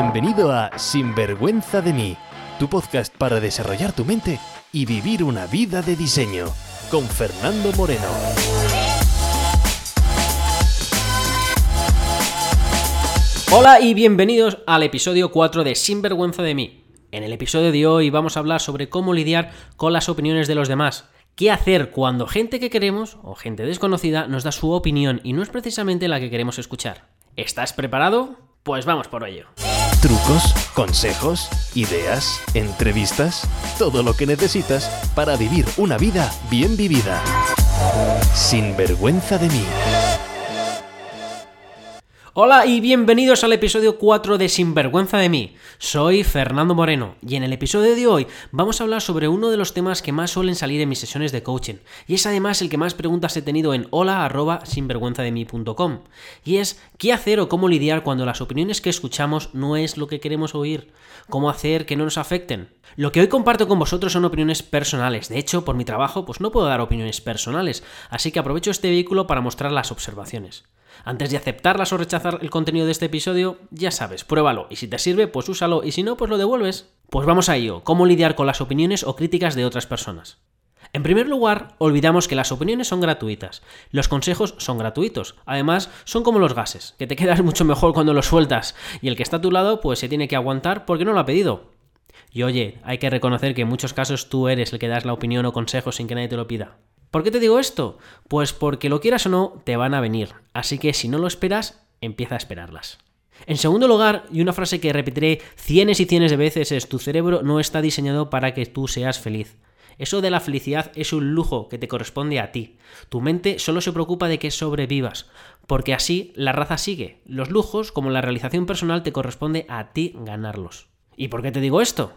Bienvenido a Sinvergüenza de mí, tu podcast para desarrollar tu mente y vivir una vida de diseño, con Fernando Moreno. Hola y bienvenidos al episodio 4 de Sinvergüenza de mí. En el episodio de hoy vamos a hablar sobre cómo lidiar con las opiniones de los demás. ¿Qué hacer cuando gente que queremos o gente desconocida nos da su opinión y no es precisamente la que queremos escuchar? ¿Estás preparado? Pues vamos por ello. Trucos, consejos, ideas, entrevistas, todo lo que necesitas para vivir una vida bien vivida. Sin vergüenza de mí. Hola y bienvenidos al episodio 4 de Sinvergüenza de mí. Soy Fernando Moreno y en el episodio de hoy vamos a hablar sobre uno de los temas que más suelen salir en mis sesiones de coaching y es además el que más preguntas he tenido en hola@sinvergüenzademí.com y es qué hacer o cómo lidiar cuando las opiniones que escuchamos no es lo que queremos oír, cómo hacer que no nos afecten. Lo que hoy comparto con vosotros son opiniones personales. De hecho, por mi trabajo pues no puedo dar opiniones personales, así que aprovecho este vehículo para mostrar las observaciones. Antes de aceptarlas o rechazar el contenido de este episodio, ya sabes, pruébalo y si te sirve, pues úsalo y si no, pues lo devuelves. Pues vamos a ello, cómo lidiar con las opiniones o críticas de otras personas. En primer lugar, olvidamos que las opiniones son gratuitas, los consejos son gratuitos, además son como los gases, que te quedas mucho mejor cuando los sueltas y el que está a tu lado pues se tiene que aguantar porque no lo ha pedido. Y oye, hay que reconocer que en muchos casos tú eres el que das la opinión o consejo sin que nadie te lo pida. ¿Por qué te digo esto? Pues porque lo quieras o no, te van a venir. Así que si no lo esperas, empieza a esperarlas. En segundo lugar, y una frase que repetiré cienes y cienes de veces es, tu cerebro no está diseñado para que tú seas feliz. Eso de la felicidad es un lujo que te corresponde a ti. Tu mente solo se preocupa de que sobrevivas, porque así la raza sigue. Los lujos, como la realización personal, te corresponde a ti ganarlos. ¿Y por qué te digo esto?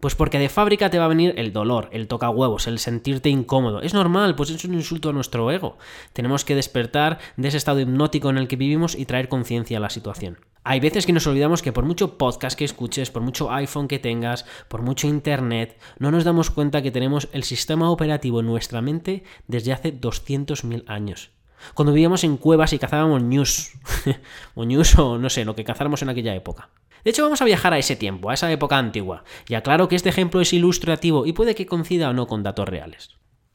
Pues porque de fábrica te va a venir el dolor, el toca huevos, el sentirte incómodo. Es normal, pues es un insulto a nuestro ego. Tenemos que despertar de ese estado hipnótico en el que vivimos y traer conciencia a la situación. Hay veces que nos olvidamos que por mucho podcast que escuches, por mucho iPhone que tengas, por mucho internet, no nos damos cuenta que tenemos el sistema operativo en nuestra mente desde hace 200.000 años. Cuando vivíamos en cuevas y cazábamos news, o news o no sé, lo que cazáramos en aquella época. De hecho, vamos a viajar a ese tiempo, a esa época antigua, y aclaro que este ejemplo es ilustrativo y puede que coincida o no con datos reales.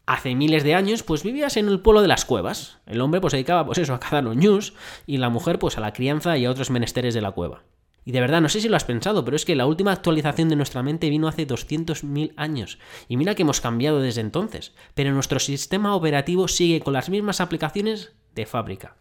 Hace miles de años, pues vivías en el pueblo de las cuevas. El hombre pues se dedicaba pues eso, a cazar los news y la mujer pues a la crianza y a otros menesteres de la cueva. Y de verdad, no sé si lo has pensado, pero es que la última actualización de nuestra mente vino hace 200.000 años. Y mira que hemos cambiado desde entonces. Pero nuestro sistema operativo sigue con las mismas aplicaciones de fábrica.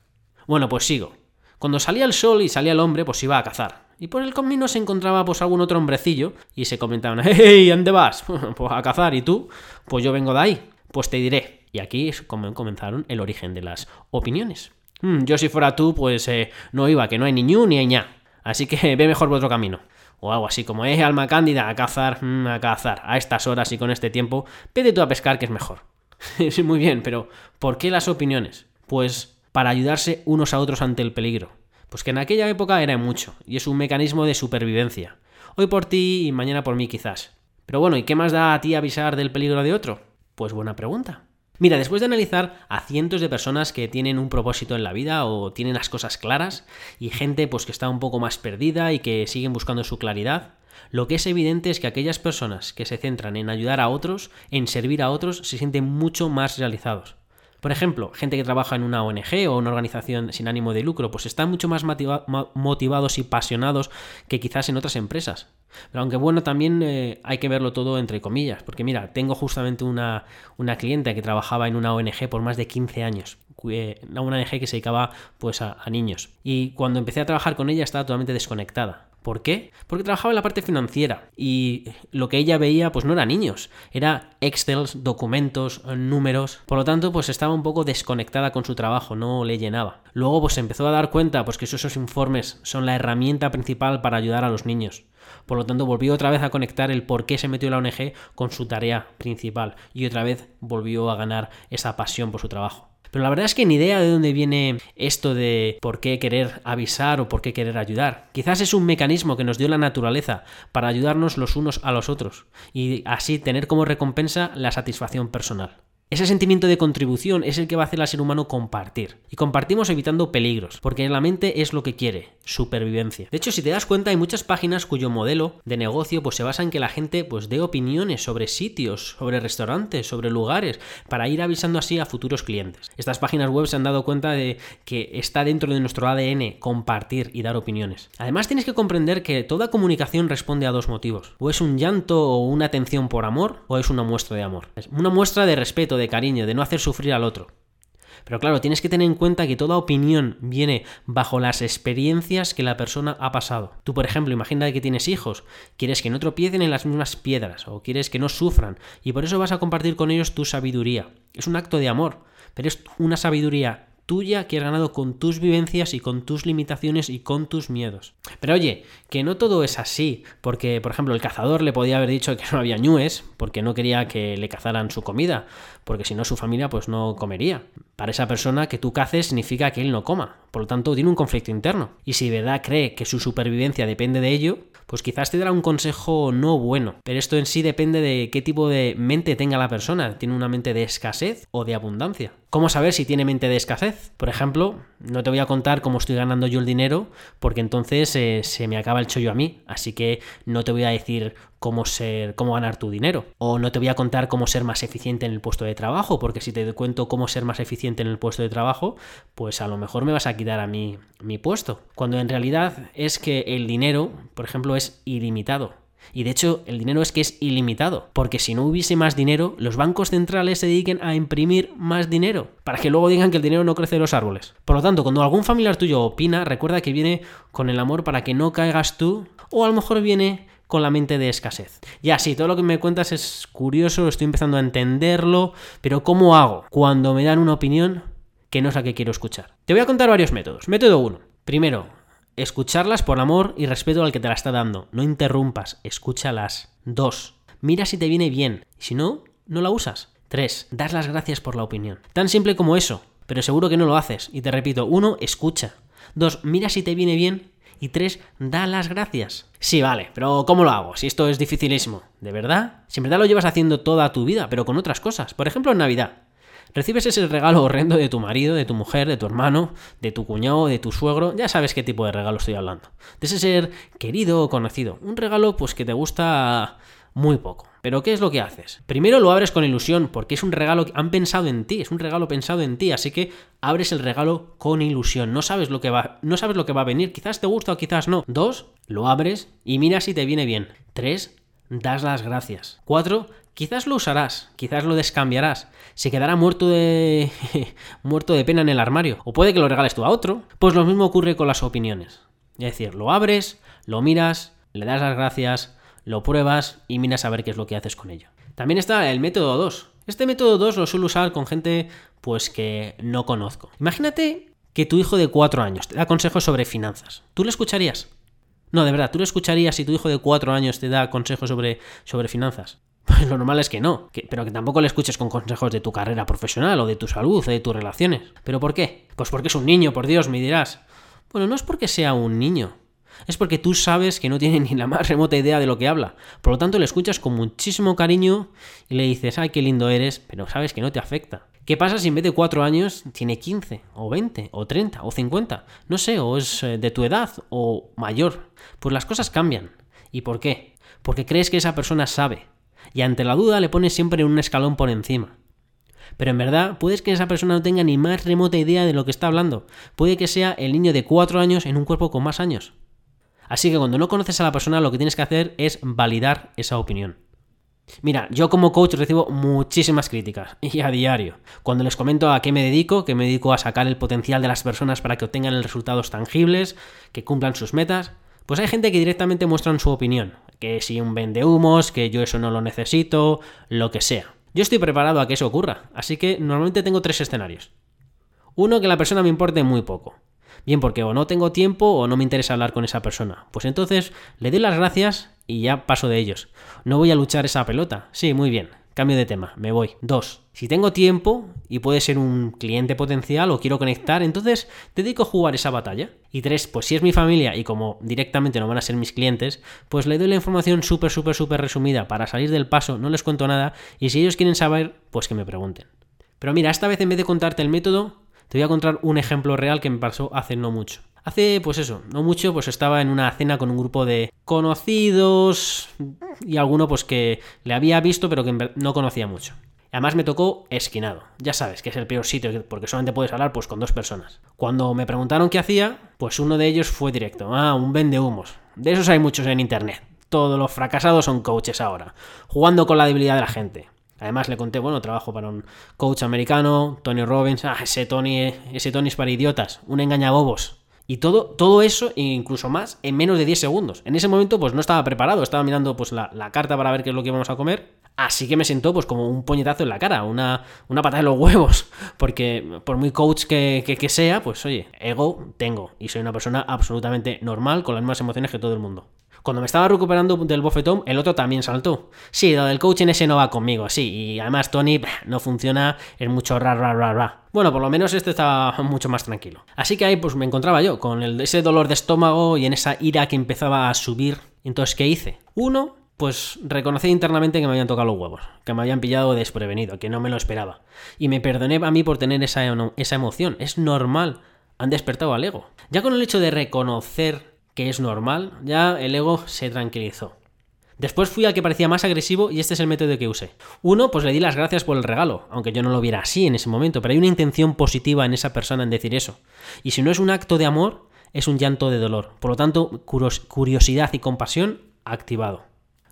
Bueno, pues sigo. Cuando salía el sol y salía el hombre, pues iba a cazar. Y por el camino se encontraba pues algún otro hombrecillo y se comentaban, ¡Hey, ¿dónde vas? pues a cazar. ¿Y tú? Pues yo vengo de ahí. Pues te diré. Y aquí es como comenzaron el origen de las opiniones. Hmm, yo si fuera tú, pues eh, no iba, que no hay ni ñu ni hay ña. Así que ve mejor otro camino. O algo así como, eh, alma cándida, a cazar, hmm, a cazar. A estas horas y con este tiempo, vete tú a pescar que es mejor. sí, muy bien, pero ¿por qué las opiniones? Pues para ayudarse unos a otros ante el peligro. Pues que en aquella época era mucho, y es un mecanismo de supervivencia. Hoy por ti y mañana por mí quizás. Pero bueno, ¿y qué más da a ti avisar del peligro de otro? Pues buena pregunta. Mira, después de analizar a cientos de personas que tienen un propósito en la vida o tienen las cosas claras y gente pues que está un poco más perdida y que siguen buscando su claridad, lo que es evidente es que aquellas personas que se centran en ayudar a otros, en servir a otros, se sienten mucho más realizados. Por ejemplo, gente que trabaja en una ONG o una organización sin ánimo de lucro, pues están mucho más motivados y apasionados que quizás en otras empresas. Pero aunque bueno, también eh, hay que verlo todo entre comillas, porque mira, tengo justamente una, una cliente que trabajaba en una ONG por más de 15 años, una ONG que se dedicaba pues a niños. Y cuando empecé a trabajar con ella estaba totalmente desconectada. ¿Por qué? Porque trabajaba en la parte financiera y lo que ella veía pues no era niños, era Excel, documentos, números, por lo tanto pues estaba un poco desconectada con su trabajo, no le llenaba. Luego pues se empezó a dar cuenta pues que esos informes son la herramienta principal para ayudar a los niños. Por lo tanto, volvió otra vez a conectar el por qué se metió en la ONG con su tarea principal y otra vez volvió a ganar esa pasión por su trabajo. Pero la verdad es que ni idea de dónde viene esto de por qué querer avisar o por qué querer ayudar. Quizás es un mecanismo que nos dio la naturaleza para ayudarnos los unos a los otros y así tener como recompensa la satisfacción personal. Ese sentimiento de contribución es el que va a hacer al ser humano compartir. Y compartimos evitando peligros, porque la mente es lo que quiere, supervivencia. De hecho, si te das cuenta, hay muchas páginas cuyo modelo de negocio pues, se basa en que la gente pues, dé opiniones sobre sitios, sobre restaurantes, sobre lugares, para ir avisando así a futuros clientes. Estas páginas web se han dado cuenta de que está dentro de nuestro ADN compartir y dar opiniones. Además, tienes que comprender que toda comunicación responde a dos motivos. O es un llanto o una atención por amor, o es una muestra de amor. Una muestra de respeto, de cariño, de no hacer sufrir al otro. Pero claro, tienes que tener en cuenta que toda opinión viene bajo las experiencias que la persona ha pasado. Tú, por ejemplo, imagina que tienes hijos, quieres que no tropiecen en las mismas piedras o quieres que no sufran y por eso vas a compartir con ellos tu sabiduría. Es un acto de amor, pero es una sabiduría tuya que has ganado con tus vivencias y con tus limitaciones y con tus miedos. Pero oye, que no todo es así, porque por ejemplo el cazador le podía haber dicho que no había ñues, porque no quería que le cazaran su comida, porque si no su familia pues no comería. Para esa persona que tú caces significa que él no coma, por lo tanto tiene un conflicto interno. Y si de verdad cree que su supervivencia depende de ello, pues quizás te dará un consejo no bueno, pero esto en sí depende de qué tipo de mente tenga la persona. ¿Tiene una mente de escasez o de abundancia? ¿Cómo saber si tiene mente de escasez? Por ejemplo, no te voy a contar cómo estoy ganando yo el dinero, porque entonces eh, se me acaba el chollo a mí, así que no te voy a decir cómo ser, cómo ganar tu dinero. O no te voy a contar cómo ser más eficiente en el puesto de trabajo, porque si te cuento cómo ser más eficiente en el puesto de trabajo, pues a lo mejor me vas a quitar a mí mi puesto. Cuando en realidad es que el dinero, por ejemplo, es ilimitado. Y de hecho, el dinero es que es ilimitado, porque si no hubiese más dinero, los bancos centrales se dediquen a imprimir más dinero, para que luego digan que el dinero no crece en los árboles. Por lo tanto, cuando algún familiar tuyo opina, recuerda que viene con el amor para que no caigas tú, o a lo mejor viene con la mente de escasez. Ya sí, todo lo que me cuentas es curioso, estoy empezando a entenderlo, pero ¿cómo hago cuando me dan una opinión que no es la que quiero escuchar? Te voy a contar varios métodos. Método 1. Primero, Escucharlas por amor y respeto al que te la está dando. No interrumpas, escúchalas. 2. Mira si te viene bien. Si no, no la usas. 3. Das las gracias por la opinión. Tan simple como eso, pero seguro que no lo haces. Y te repito, 1. Escucha. 2. Mira si te viene bien. Y 3. Da las gracias. Sí, vale, pero ¿cómo lo hago? Si esto es dificilísimo. ¿De verdad? Si en verdad lo llevas haciendo toda tu vida, pero con otras cosas. Por ejemplo, en Navidad. Recibes ese regalo horrendo de tu marido, de tu mujer, de tu hermano, de tu cuñado, de tu suegro, ya sabes qué tipo de regalo estoy hablando. De ese ser querido o conocido. Un regalo pues que te gusta muy poco. Pero ¿qué es lo que haces? Primero lo abres con ilusión, porque es un regalo que han pensado en ti, es un regalo pensado en ti, así que abres el regalo con ilusión. No sabes lo que va, no sabes lo que va a venir, quizás te gusta o quizás no. Dos, lo abres y mira si te viene bien. Tres, das las gracias. Cuatro, Quizás lo usarás, quizás lo descambiarás, se quedará muerto de muerto de pena en el armario, o puede que lo regales tú a otro. Pues lo mismo ocurre con las opiniones. Es decir, lo abres, lo miras, le das las gracias, lo pruebas y miras a ver qué es lo que haces con ello. También está el método 2. Este método 2 lo suelo usar con gente pues que no conozco. Imagínate que tu hijo de 4 años te da consejos sobre finanzas. ¿Tú lo escucharías? No, de verdad, ¿tú lo escucharías si tu hijo de 4 años te da consejos sobre, sobre finanzas? Pues lo normal es que no, pero que tampoco le escuches con consejos de tu carrera profesional o de tu salud o de tus relaciones. ¿Pero por qué? Pues porque es un niño, por Dios, me dirás. Bueno, no es porque sea un niño, es porque tú sabes que no tiene ni la más remota idea de lo que habla. Por lo tanto, le escuchas con muchísimo cariño y le dices, ay, qué lindo eres, pero sabes que no te afecta. ¿Qué pasa si en vez de 4 años tiene 15, o 20, o 30, o 50? No sé, o es eh, de tu edad, o mayor. Pues las cosas cambian. ¿Y por qué? Porque crees que esa persona sabe, y ante la duda le pones siempre un escalón por encima. Pero en verdad, puedes que esa persona no tenga ni más remota idea de lo que está hablando. Puede que sea el niño de 4 años en un cuerpo con más años. Así que cuando no conoces a la persona, lo que tienes que hacer es validar esa opinión. Mira, yo como coach recibo muchísimas críticas y a diario. Cuando les comento a qué me dedico, que me dedico a sacar el potencial de las personas para que obtengan resultados tangibles, que cumplan sus metas, pues hay gente que directamente muestran su opinión que si un vende humos, que yo eso no lo necesito, lo que sea. Yo estoy preparado a que eso ocurra, así que normalmente tengo tres escenarios. Uno, que la persona me importe muy poco. Bien, porque o no tengo tiempo o no me interesa hablar con esa persona. Pues entonces le doy las gracias y ya paso de ellos. No voy a luchar esa pelota. Sí, muy bien. cambio de tema, me voy. Dos, si tengo tiempo y puede ser un cliente potencial o quiero conectar, entonces dedico a jugar esa batalla. Y tres, pues si es mi familia y como directamente no van a ser mis clientes, pues le doy la información súper, súper, súper resumida para salir del paso, no les cuento nada y si ellos quieren saber, pues que me pregunten. Pero mira, esta vez en vez de contarte el método, te voy a contar un ejemplo real que me pasó hace no mucho. Hace, pues eso, no mucho, pues estaba en una cena con un grupo de conocidos y alguno pues que le había visto pero que no conocía mucho. Además me tocó esquinado. Ya sabes que es el peor sitio porque solamente puedes hablar pues con dos personas. Cuando me preguntaron qué hacía, pues uno de ellos fue directo. Ah, un vende humos. De esos hay muchos en internet. Todos los fracasados son coaches ahora, jugando con la debilidad de la gente. Además le conté, bueno, trabajo para un coach americano, Tony Robbins, ah, ese Tony, ese Tony es para idiotas, un engañabobos. Y todo, todo eso, e incluso más, en menos de 10 segundos. En ese momento, pues no estaba preparado, estaba mirando pues la, carta para ver qué es lo que íbamos a comer. Así que me sentó pues como un puñetazo en la cara, una, una patada en los huevos. Porque por muy coach que, que, que, sea, pues oye, ego tengo. Y soy una persona absolutamente normal, con las mismas emociones que todo el mundo. Cuando me estaba recuperando del bofetón, el otro también saltó. Sí, lo del coaching ese no va conmigo, sí. Y además Tony no funciona, es mucho ra, ra, ra, ra. Bueno, por lo menos este estaba mucho más tranquilo. Así que ahí pues me encontraba yo, con ese dolor de estómago y en esa ira que empezaba a subir. Entonces, ¿qué hice? Uno, pues reconocí internamente que me habían tocado los huevos, que me habían pillado desprevenido, que no me lo esperaba. Y me perdoné a mí por tener esa, esa emoción. Es normal. Han despertado al ego. Ya con el hecho de reconocer que es normal, ya el ego se tranquilizó. Después fui al que parecía más agresivo y este es el método que usé. Uno, pues le di las gracias por el regalo, aunque yo no lo viera así en ese momento, pero hay una intención positiva en esa persona en decir eso. Y si no es un acto de amor, es un llanto de dolor. Por lo tanto, curiosidad y compasión activado.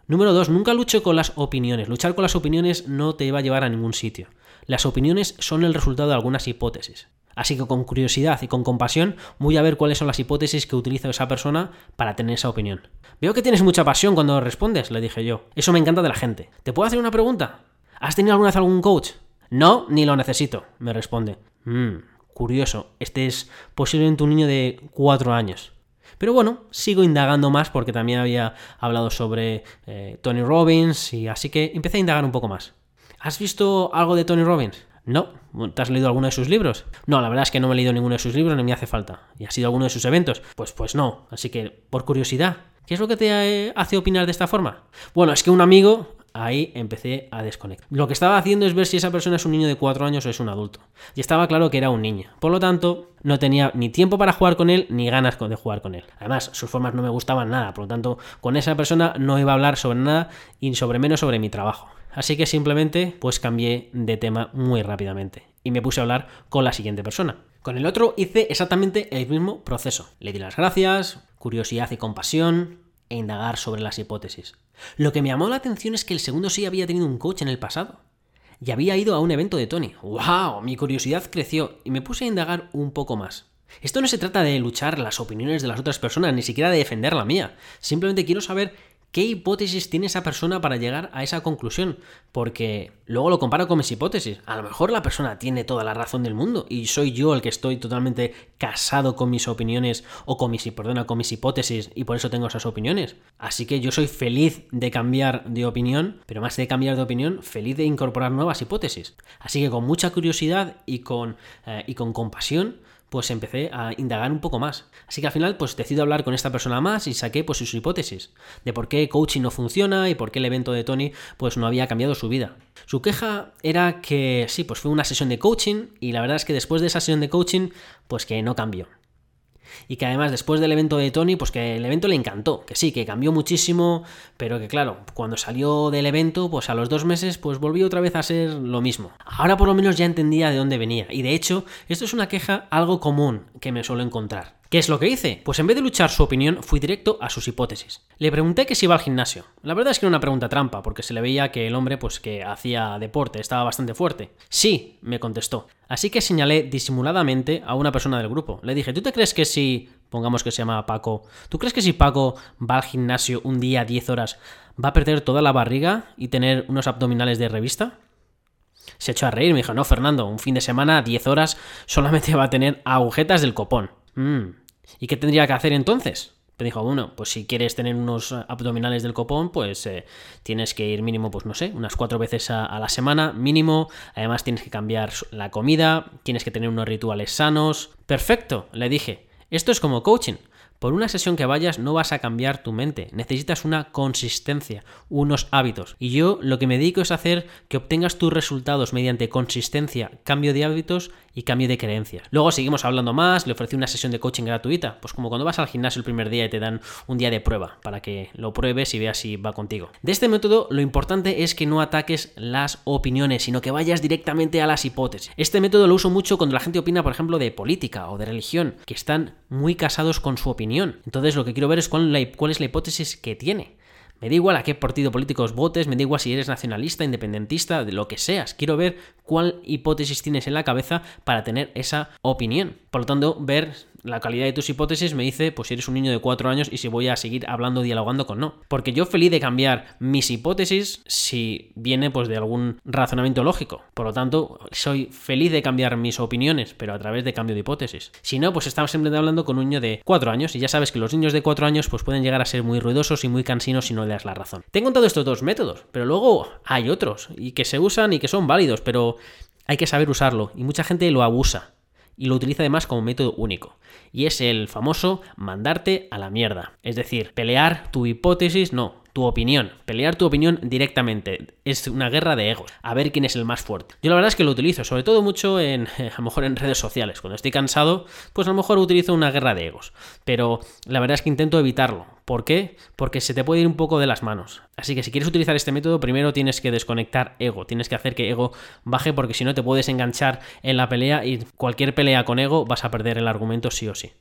Número dos, nunca lucho con las opiniones. Luchar con las opiniones no te va a llevar a ningún sitio. Las opiniones son el resultado de algunas hipótesis. Así que con curiosidad y con compasión voy a ver cuáles son las hipótesis que utiliza esa persona para tener esa opinión. Veo que tienes mucha pasión cuando respondes, le dije yo. Eso me encanta de la gente. ¿Te puedo hacer una pregunta? ¿Has tenido alguna vez algún coach? No, ni lo necesito, me responde. Mmm, curioso. Este es posiblemente un niño de cuatro años. Pero bueno, sigo indagando más porque también había hablado sobre eh, Tony Robbins y así que empecé a indagar un poco más. ¿Has visto algo de Tony Robbins? No. ¿Te has leído alguno de sus libros? No, la verdad es que no me he leído ninguno de sus libros ni me hace falta. ¿Y ha sido alguno de sus eventos? Pues, pues no. Así que, por curiosidad, ¿qué es lo que te eh, hace opinar de esta forma? Bueno, es que un amigo ahí empecé a desconectar. Lo que estaba haciendo es ver si esa persona es un niño de 4 años o es un adulto. Y estaba claro que era un niño. Por lo tanto, no tenía ni tiempo para jugar con él ni ganas de jugar con él. Además, sus formas no me gustaban nada. Por lo tanto, con esa persona no iba a hablar sobre nada y sobre menos sobre mi trabajo. Así que simplemente pues cambié de tema muy rápidamente y me puse a hablar con la siguiente persona. Con el otro hice exactamente el mismo proceso. Le di las gracias, curiosidad y compasión e indagar sobre las hipótesis. Lo que me llamó la atención es que el segundo sí había tenido un coach en el pasado y había ido a un evento de Tony. ¡Wow! Mi curiosidad creció y me puse a indagar un poco más. Esto no se trata de luchar las opiniones de las otras personas, ni siquiera de defender la mía. Simplemente quiero saber ¿Qué hipótesis tiene esa persona para llegar a esa conclusión? Porque luego lo comparo con mis hipótesis. A lo mejor la persona tiene toda la razón del mundo y soy yo el que estoy totalmente casado con mis opiniones o con mis, perdona, con mis hipótesis y por eso tengo esas opiniones. Así que yo soy feliz de cambiar de opinión, pero más de cambiar de opinión, feliz de incorporar nuevas hipótesis. Así que con mucha curiosidad y con, eh, y con compasión pues empecé a indagar un poco más. Así que al final, pues decido hablar con esta persona más y saqué pues sus hipótesis de por qué coaching no funciona y por qué el evento de Tony pues no había cambiado su vida. Su queja era que sí, pues fue una sesión de coaching y la verdad es que después de esa sesión de coaching, pues que no cambió y que además después del evento de Tony, pues que el evento le encantó, que sí, que cambió muchísimo, pero que claro, cuando salió del evento, pues a los dos meses, pues volvió otra vez a ser lo mismo. Ahora por lo menos ya entendía de dónde venía, y de hecho, esto es una queja algo común que me suelo encontrar. ¿Qué es lo que hice? Pues en vez de luchar su opinión, fui directo a sus hipótesis. Le pregunté que si iba al gimnasio. La verdad es que era una pregunta trampa, porque se le veía que el hombre, pues que hacía deporte, estaba bastante fuerte. Sí, me contestó. Así que señalé disimuladamente a una persona del grupo. Le dije, ¿tú te crees que si, pongamos que se llama Paco, ¿tú crees que si Paco va al gimnasio un día 10 horas, va a perder toda la barriga y tener unos abdominales de revista? Se echó a reír, me dijo, no, Fernando, un fin de semana, 10 horas, solamente va a tener agujetas del copón. Mm. ¿Y qué tendría que hacer entonces? Te dijo, bueno, pues si quieres tener unos abdominales del copón, pues eh, tienes que ir mínimo, pues no sé, unas cuatro veces a, a, la semana, mínimo. Además tienes que cambiar la comida, tienes que tener unos rituales sanos. Perfecto, le dije. Esto es como coaching. Por una sesión que vayas no vas a cambiar tu mente, necesitas una consistencia, unos hábitos. Y yo lo que me dedico es hacer que obtengas tus resultados mediante consistencia, cambio de hábitos y cambio de creencias. Luego seguimos hablando más, le ofrecí una sesión de coaching gratuita, pues como cuando vas al gimnasio el primer día y te dan un día de prueba para que lo pruebes y veas si va contigo. De este método lo importante es que no ataques las opiniones, sino que vayas directamente a las hipótesis. Este método lo uso mucho cuando la gente opina, por ejemplo, de política o de religión, que están muy casados con su opinión entonces lo que quiero ver es cuál, cuál es la hipótesis que tiene. Me da igual a qué partido político votes, me da igual si eres nacionalista, independentista, de lo que seas. Quiero ver cuál hipótesis tienes en la cabeza para tener esa opinión. Por lo tanto, ver la calidad de tus hipótesis me dice pues si eres un niño de 4 años y si voy a seguir hablando, dialogando con no. Porque yo feliz de cambiar mis hipótesis si viene pues de algún razonamiento lógico. Por lo tanto, soy feliz de cambiar mis opiniones, pero a través de cambio de hipótesis. Si no, pues estamos siempre hablando con un niño de 4 años y ya sabes que los niños de 4 años pues pueden llegar a ser muy ruidosos y muy cansinos si no le das la razón. Te he estos dos métodos, pero luego hay otros y que se usan y que son válidos, pero hay que saber usarlo y mucha gente lo abusa y lo utiliza además como método único. Y es el famoso mandarte a la mierda. Es decir, pelear tu hipótesis, no, tu opinión, pelear tu opinión directamente. Es una guerra de egos, a ver quién es el más fuerte. Yo la verdad es que lo utilizo, sobre todo mucho en, a lo mejor en redes sociales. Cuando estoy cansado, pues a lo mejor utilizo una guerra de egos. Pero la verdad es que intento evitarlo. ¿Por qué? Porque se te puede ir un poco de las manos. Así que si quieres utilizar este método, primero tienes que desconectar ego. Tienes que hacer que ego baje porque si no te puedes enganchar en la pelea y cualquier pelea con ego vas a perder el argumento sí o sí.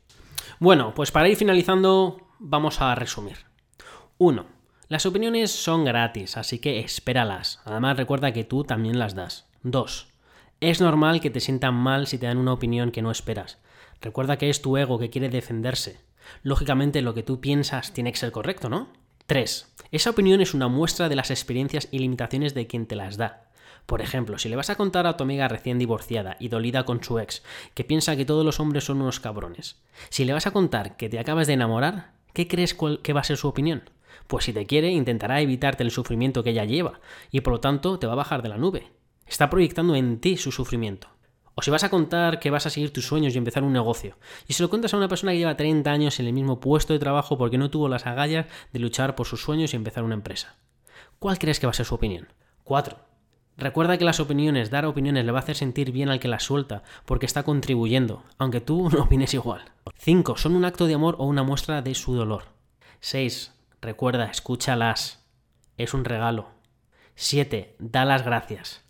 Bueno, pues para ir finalizando, vamos a resumir. 1. Las opiniones son gratis, así que espéralas. Además recuerda que tú también las das. 2. Es normal que te sientan mal si te dan una opinión que no esperas. Recuerda que es tu ego que quiere defenderse. Lógicamente lo que tú piensas tiene que ser correcto, ¿no? 3. Esa opinión es una muestra de las experiencias y limitaciones de quien te las da. Por ejemplo, si le vas a contar a tu amiga recién divorciada y dolida con su ex, que piensa que todos los hombres son unos cabrones, si le vas a contar que te acabas de enamorar, ¿qué crees que va a ser su opinión? Pues si te quiere, intentará evitarte el sufrimiento que ella lleva, y por lo tanto te va a bajar de la nube. Está proyectando en ti su sufrimiento. O si vas a contar que vas a seguir tus sueños y empezar un negocio, y se lo cuentas a una persona que lleva 30 años en el mismo puesto de trabajo porque no tuvo las agallas de luchar por sus sueños y empezar una empresa. ¿Cuál crees que va a ser su opinión? 4. Recuerda que las opiniones, dar opiniones le va a hacer sentir bien al que las suelta, porque está contribuyendo, aunque tú no opines igual. 5. Son un acto de amor o una muestra de su dolor. 6. Recuerda, escúchalas. Es un regalo. 7. Da las gracias.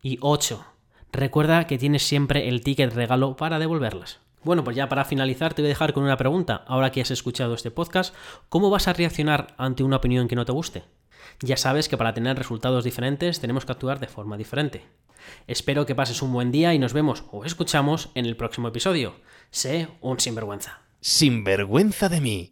Y 8. Recuerda que tienes siempre el ticket regalo para devolverlas. Bueno, pues ya para finalizar te voy a dejar con una pregunta. Ahora que has escuchado este podcast, ¿cómo vas a reaccionar ante una opinión que no te guste? Ya sabes que para tener resultados diferentes tenemos que actuar de forma diferente. Espero que pases un buen día y nos vemos o escuchamos en el próximo episodio. Sé un sinvergüenza. Sinvergüenza de mí,